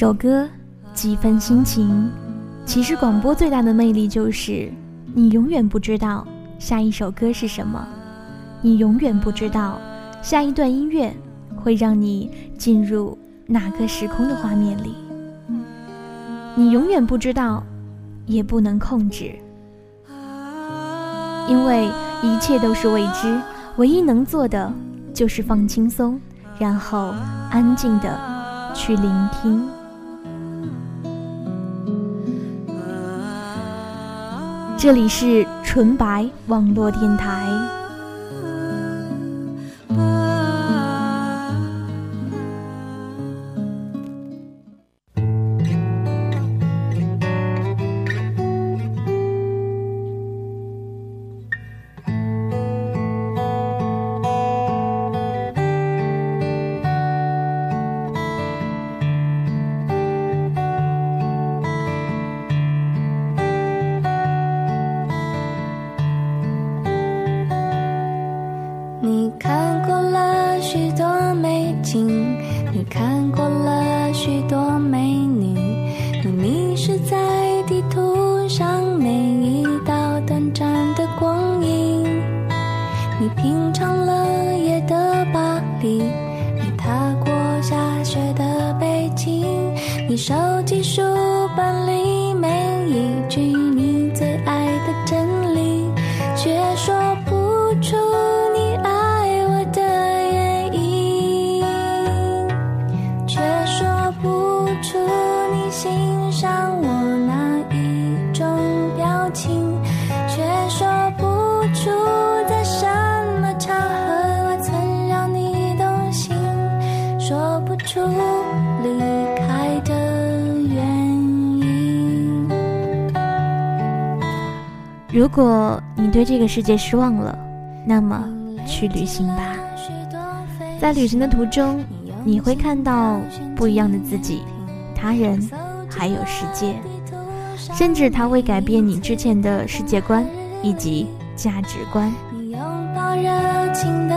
首歌，几分心情。其实广播最大的魅力就是，你永远不知道下一首歌是什么，你永远不知道下一段音乐会让你进入哪个时空的画面里，你永远不知道，也不能控制，因为一切都是未知，唯一能做的就是放轻松，然后安静的。去聆听。这里是纯白网络电台。如果你对这个世界失望了，那么去旅行吧。在旅行的途中，你会看到不一样的自己、他人，还有世界，甚至它会改变你之前的世界观以及价值观。你拥抱热情的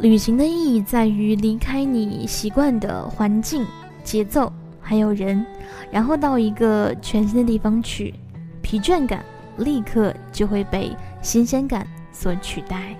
旅行的意义在于离开你。习惯的环境、节奏，还有人，然后到一个全新的地方去，疲倦感立刻就会被新鲜感所取代。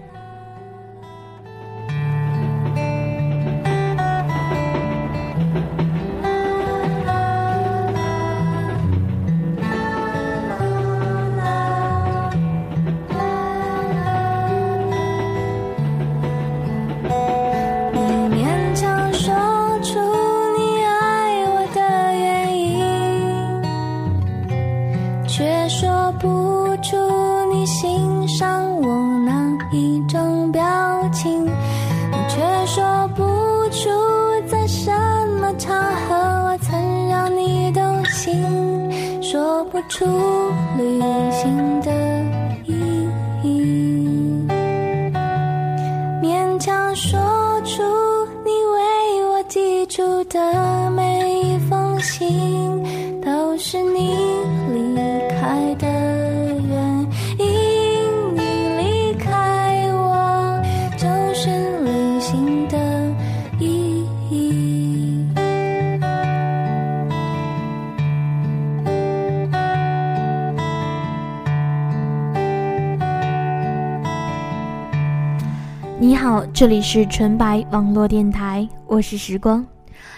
这里是纯白网络电台，我是时光。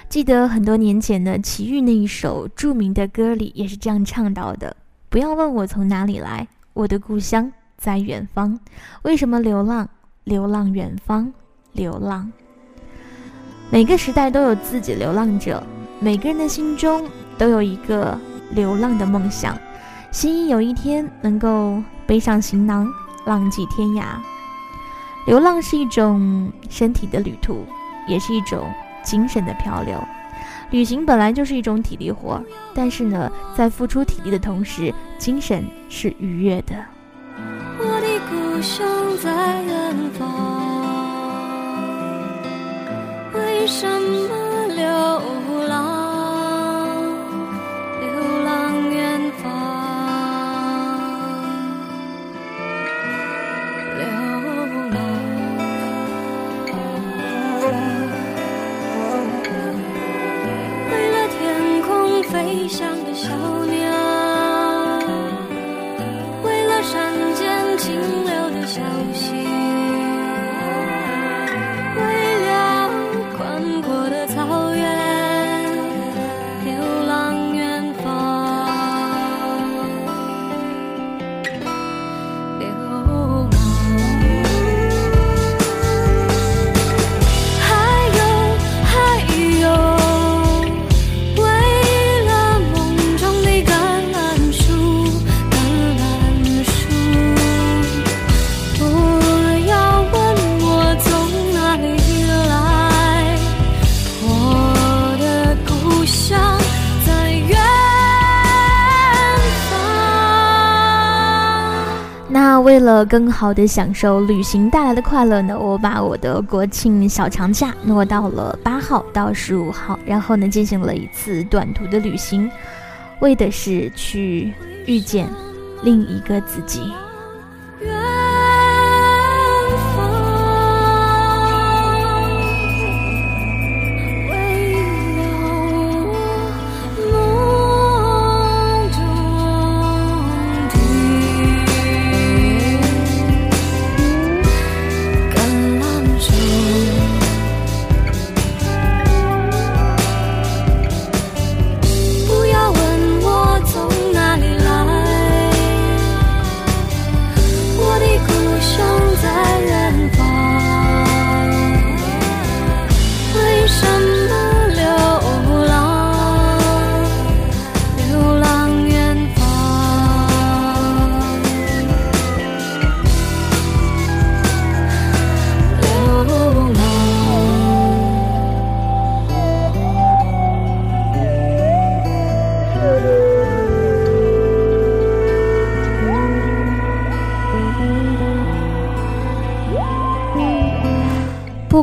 记得很多年前的齐豫那一首著名的歌里也是这样唱到的：“不要问我从哪里来，我的故乡在远方。为什么流浪？流浪远方，流浪。每个时代都有自己流浪者，每个人的心中都有一个流浪的梦想，希望有一天能够背上行囊。”浪迹天涯。流浪是一种身体的旅途，也是一种精神的漂流。旅行本来就是一种体力活，但是呢，在付出体力的同时，精神是愉悦的。我的故乡在远方，为什么想更好的享受旅行带来的快乐呢，我把我的国庆小长假挪到了八号到十五号，然后呢进行了一次短途的旅行，为的是去遇见另一个自己。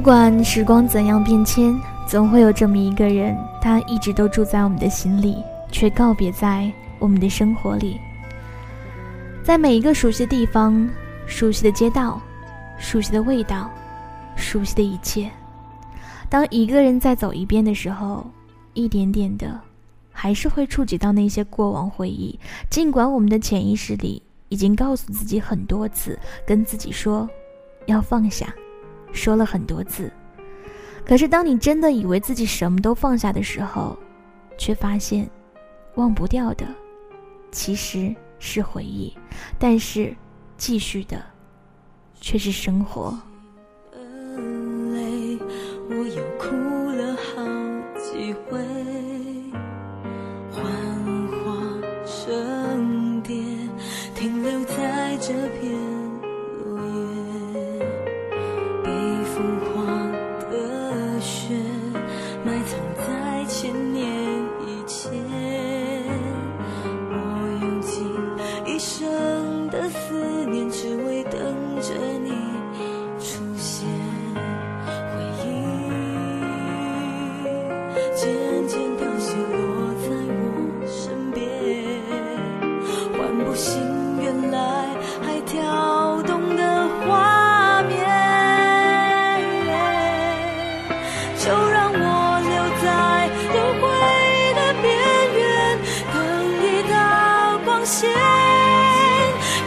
不管时光怎样变迁，总会有这么一个人，他一直都住在我们的心里，却告别在我们的生活里。在每一个熟悉的地方、熟悉的街道、熟悉的味道、熟悉的一切，当一个人再走一遍的时候，一点点的，还是会触及到那些过往回忆。尽管我们的潜意识里已经告诉自己很多次，跟自己说要放下。说了很多次，可是当你真的以为自己什么都放下的时候，却发现，忘不掉的，其实是回忆，但是继续的，却是生活。我有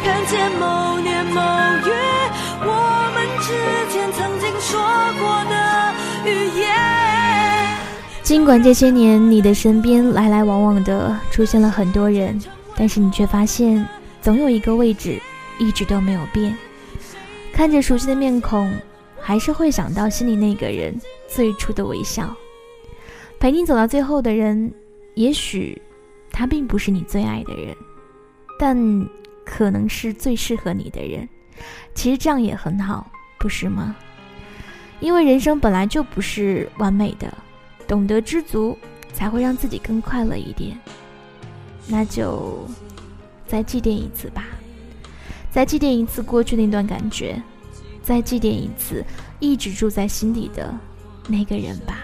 看见某年某月我们之间曾经说过的语言。尽管这些年你的身边来来往往的出现了很多人，但是你却发现，总有一个位置一直都没有变。看着熟悉的面孔，还是会想到心里那个人最初的微笑。陪你走到最后的人，也许他并不是你最爱的人，但可能是最适合你的人。其实这样也很好，不是吗？因为人生本来就不是完美的，懂得知足才会让自己更快乐一点。那就再祭奠一次吧，再祭奠一次过去那段感觉，再祭奠一次一直住在心底的那个人吧。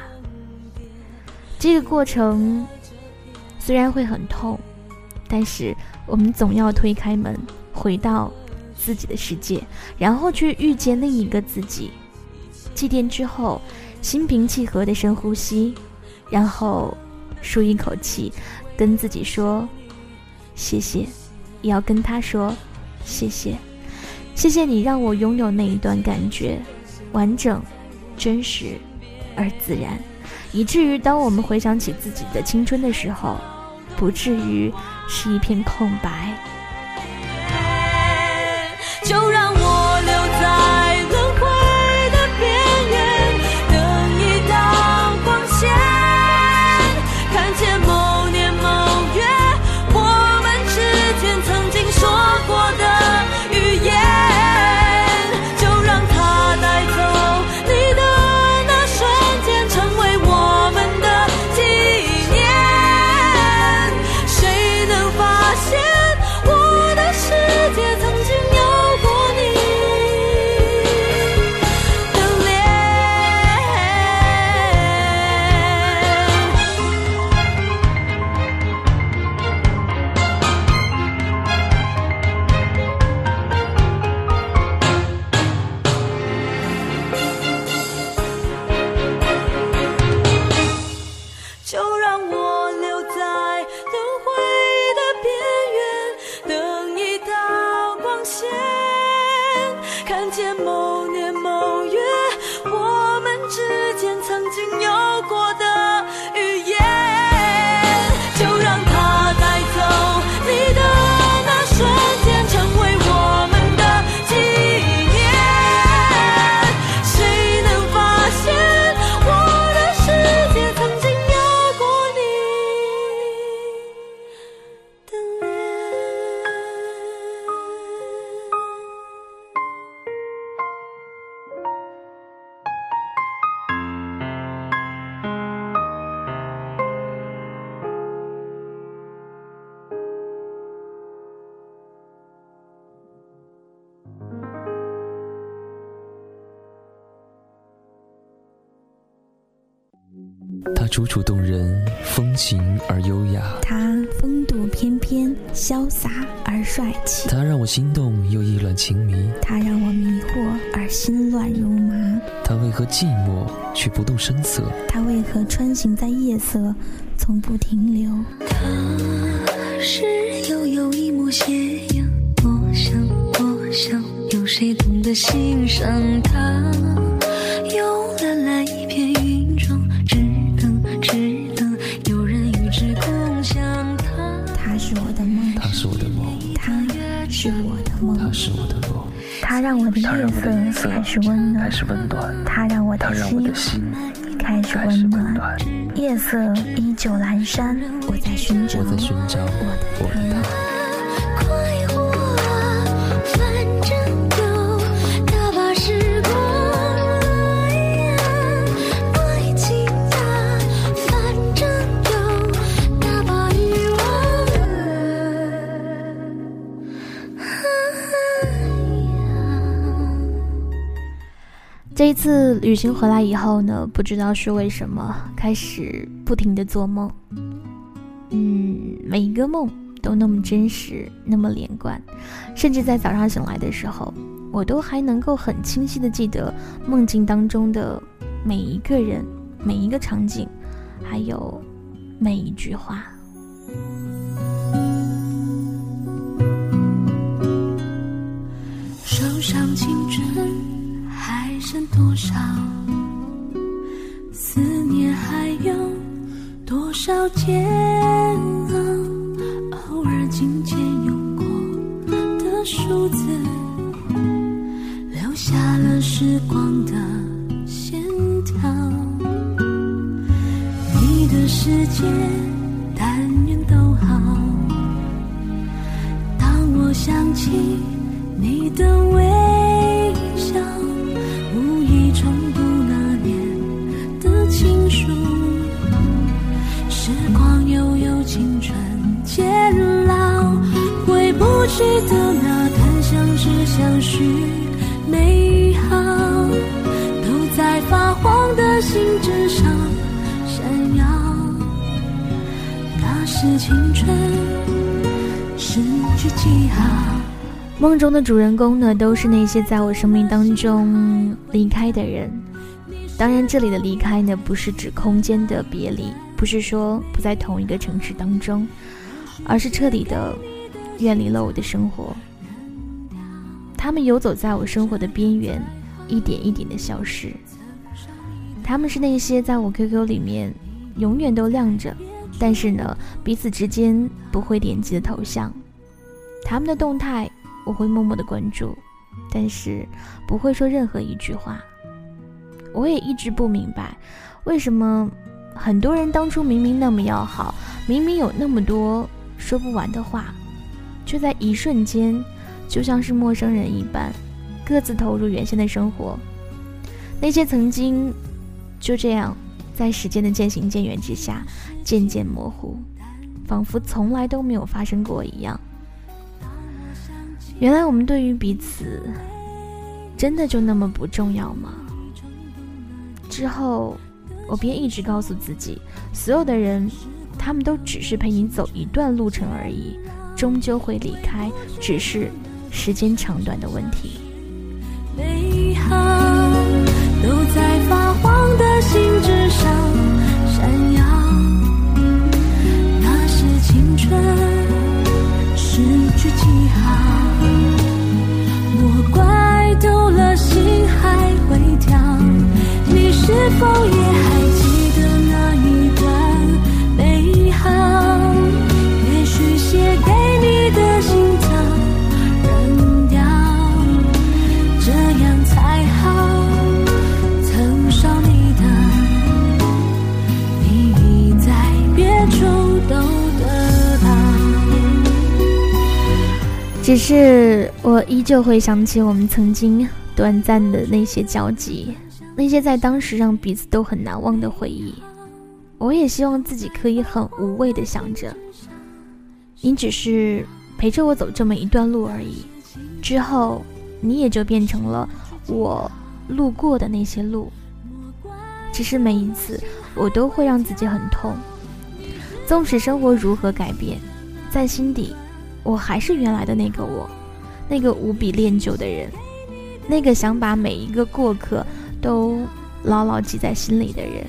这个过程虽然会很痛，但是我们总要推开门，回到自己的世界，然后去遇见另一个自己。祭奠之后，心平气和的深呼吸，然后舒一口气，跟自己说谢谢，也要跟他说谢谢，谢谢你让我拥有那一段感觉，完整、真实而自然，以至于当我们回想起自己的青春的时候，不至于是一片空白。就让楚楚动人，风情而优雅。他风度翩翩，潇洒而帅气。他让我心动又意乱情迷。他让我迷惑而心乱如麻。他为何寂寞却不动声色？他为何穿行在夜色，从不停留？他是悠悠一抹斜阳，我想，我想，有谁懂得欣赏它？让我的夜夜色色开始温暖他让我的它让我的心心开始温暖。夜色依旧阑珊，我在寻找我在寻找我的他。旅行回来以后呢，不知道是为什么，开始不停的做梦。嗯，每一个梦都那么真实，那么连贯，甚至在早上醒来的时候，我都还能够很清晰的记得梦境当中的每一个人、每一个场景，还有每一句话。手上青春剩多少？思念还有多少煎熬？偶尔紧牵有过的数字，留下了时光的线条。你的世界，但愿都好。当我想起你的微相许美好，都在发黄的信纸上闪耀。那是青春失去记号。梦中的主人公呢，都是那些在我生命当中离开的人。当然，这里的离开呢，不是指空间的别离，不是说不在同一个城市当中，而是彻底的远离了我的生活。他们游走在我生活的边缘，一点一点的消失。他们是那些在我 QQ 里面永远都亮着，但是呢，彼此之间不会点击的头像。他们的动态我会默默的关注，但是不会说任何一句话。我也一直不明白，为什么很多人当初明明那么要好，明明有那么多说不完的话，却在一瞬间，就像是陌生人一般，各自投入原先的生活。那些曾经就这样在时间的渐行渐远之下渐渐模糊，仿佛从来都没有发生过一样。原来我们对于彼此，真的就那么不重要吗？之后，我便一直告诉自己，所有的人，他们都只是陪你走一段路程而已，终究会离开，只是时间长短的问题。美好都在发黄的信纸上闪耀，那是青春失去记号。我怪丢了心还会跳，你是否也还只是我依旧会想起我们曾经短暂的那些交集，那些在当时让彼此都很难忘的回忆。我也希望自己可以很无畏的想着，你只是陪着我走这么一段路而已，之后你也就变成了我路过的那些路。只是每一次我都会让自己很痛，纵使生活如何改变，在心底。我还是原来的那个我，那个无比恋旧的人，那个想把每一个过客都牢牢记在心里的人。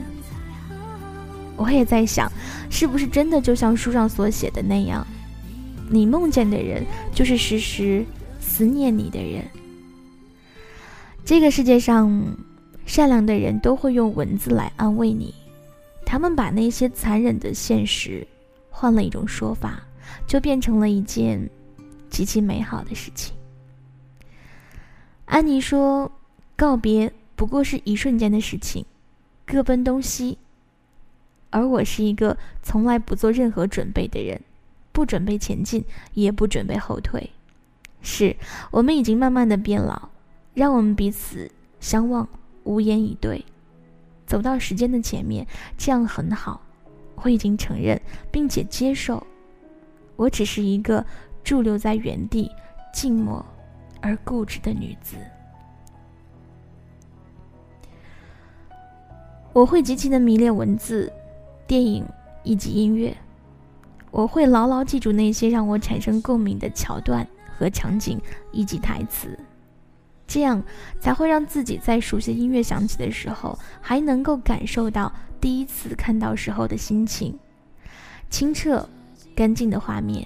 我也在想，是不是真的就像书上所写的那样，你梦见的人就是时时思念你的人。这个世界上，善良的人都会用文字来安慰你，他们把那些残忍的现实换了一种说法。就变成了一件极其美好的事情。安妮说：“告别不过是一瞬间的事情，各奔东西。”而我是一个从来不做任何准备的人，不准备前进，也不准备后退。是我们已经慢慢的变老，让我们彼此相望，无言以对，走到时间的前面，这样很好。我已经承认，并且接受。我只是一个驻留在原地、静默而固执的女子。我会极其的迷恋文字、电影以及音乐。我会牢牢记住那些让我产生共鸣的桥段和场景以及台词，这样才会让自己在熟悉音乐响起的时候，还能够感受到第一次看到时候的心情，清澈。干净的画面，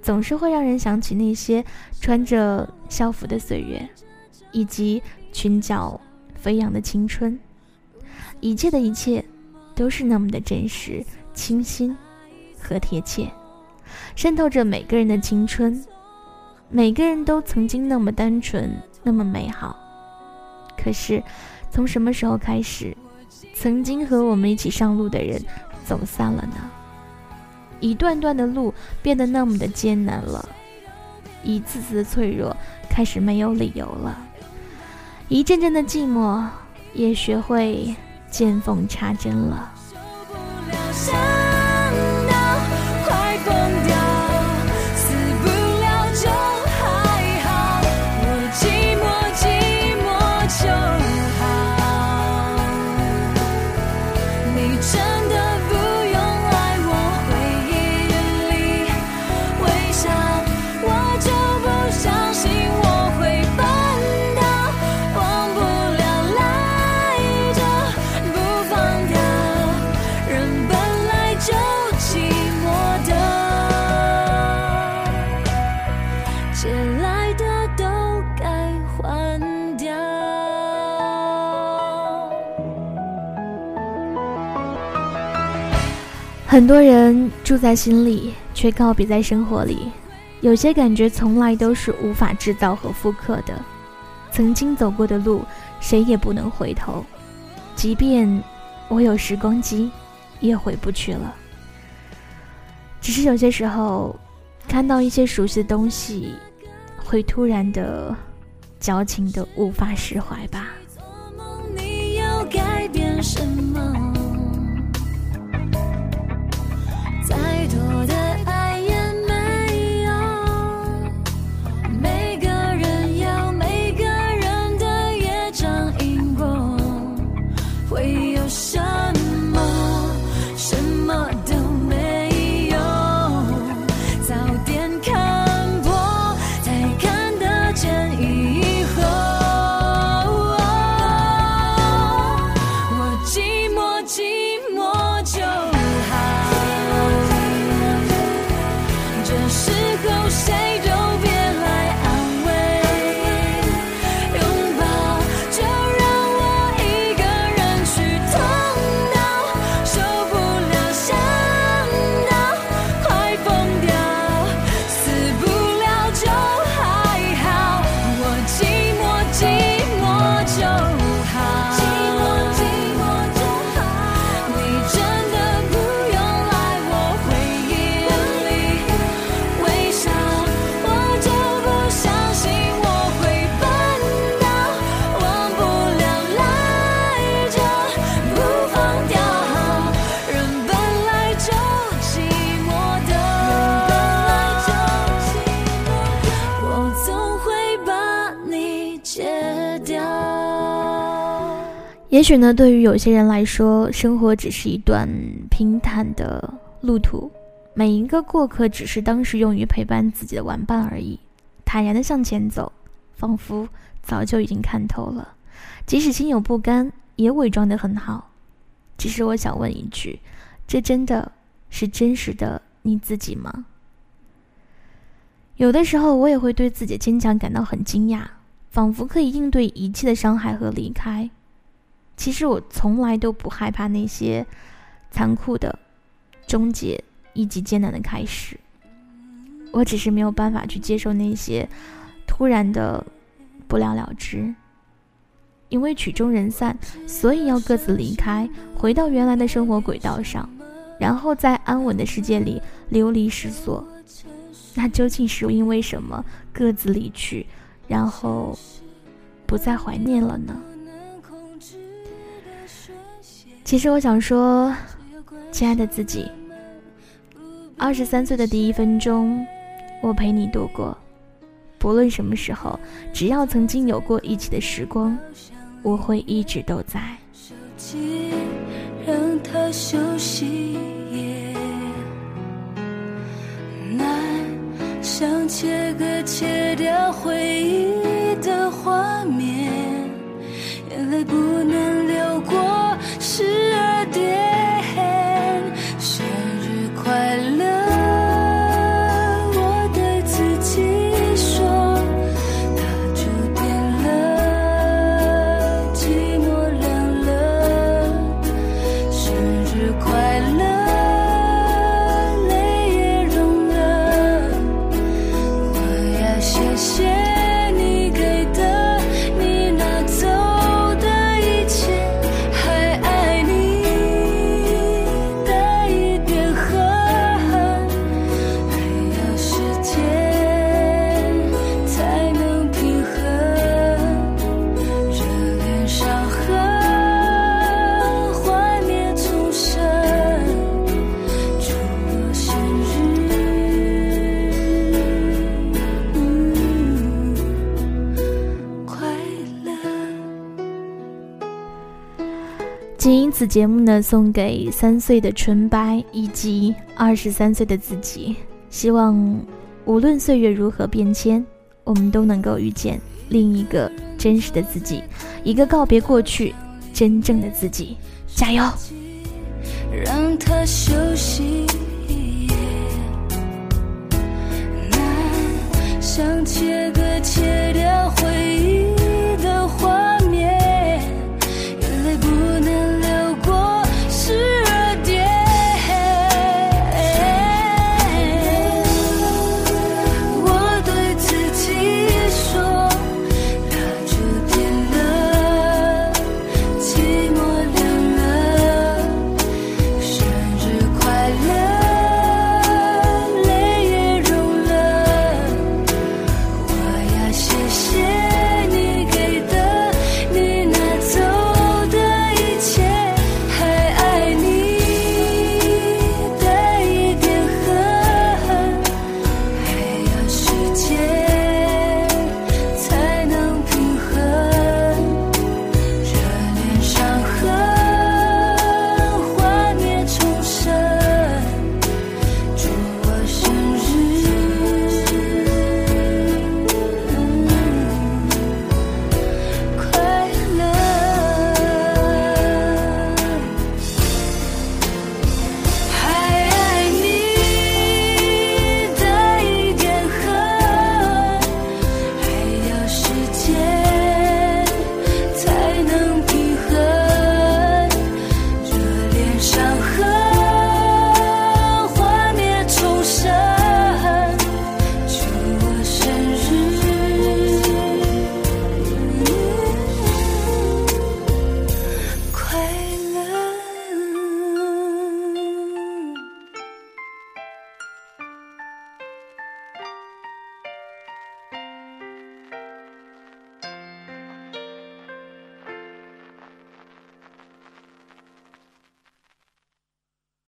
总是会让人想起那些穿着校服的岁月，以及裙角飞扬的青春。一切的一切，都是那么的真实、清新和贴切，渗透着每个人的青春。每个人都曾经那么单纯，那么美好。可是，从什么时候开始，曾经和我们一起上路的人走散了呢？一段段的路变得那么的艰难了，一次次的脆弱开始没有理由了，一阵阵的寂寞也学会见缝插针了。很多人住在心里，却告别在生活里。有些感觉从来都是无法制造和复刻的。曾经走过的路，谁也不能回头。即便我有时光机，也回不去了。只是有些时候，看到一些熟悉的东西，会突然的矫情的无法释怀吧。你要改变什么？生。也许呢，对于有些人来说，生活只是一段平坦的路途，每一个过客只是当时用于陪伴自己的玩伴而已，坦然的向前走，仿佛早就已经看透了，即使心有不甘，也伪装得很好。只是我想问一句，这真的是真实的你自己吗？有的时候，我也会对自己坚强感到很惊讶，仿佛可以应对一切的伤害和离开。其实我从来都不害怕那些残酷的终结以及艰难的开始，我只是没有办法去接受那些突然的不了了之。因为曲终人散，所以要各自离开，回到原来的生活轨道上，然后在安稳的世界里流离失所。那究竟是因为什么各自离去，然后不再怀念了呢？其实我想说，亲爱的自己，二十三岁的第一分钟，我陪你度过。不论什么时候，只要曾经有过一起的时光，我会一直都在。让他休息，难想切割切掉回忆的画面，此节目呢送给三岁的纯白以及二十三岁的自己。希望无论岁月如何变迁我们都能够遇见另一个真实的自己一个告别过去真正的自己。加油！让休息一夜想切割切掉回忆的画面不能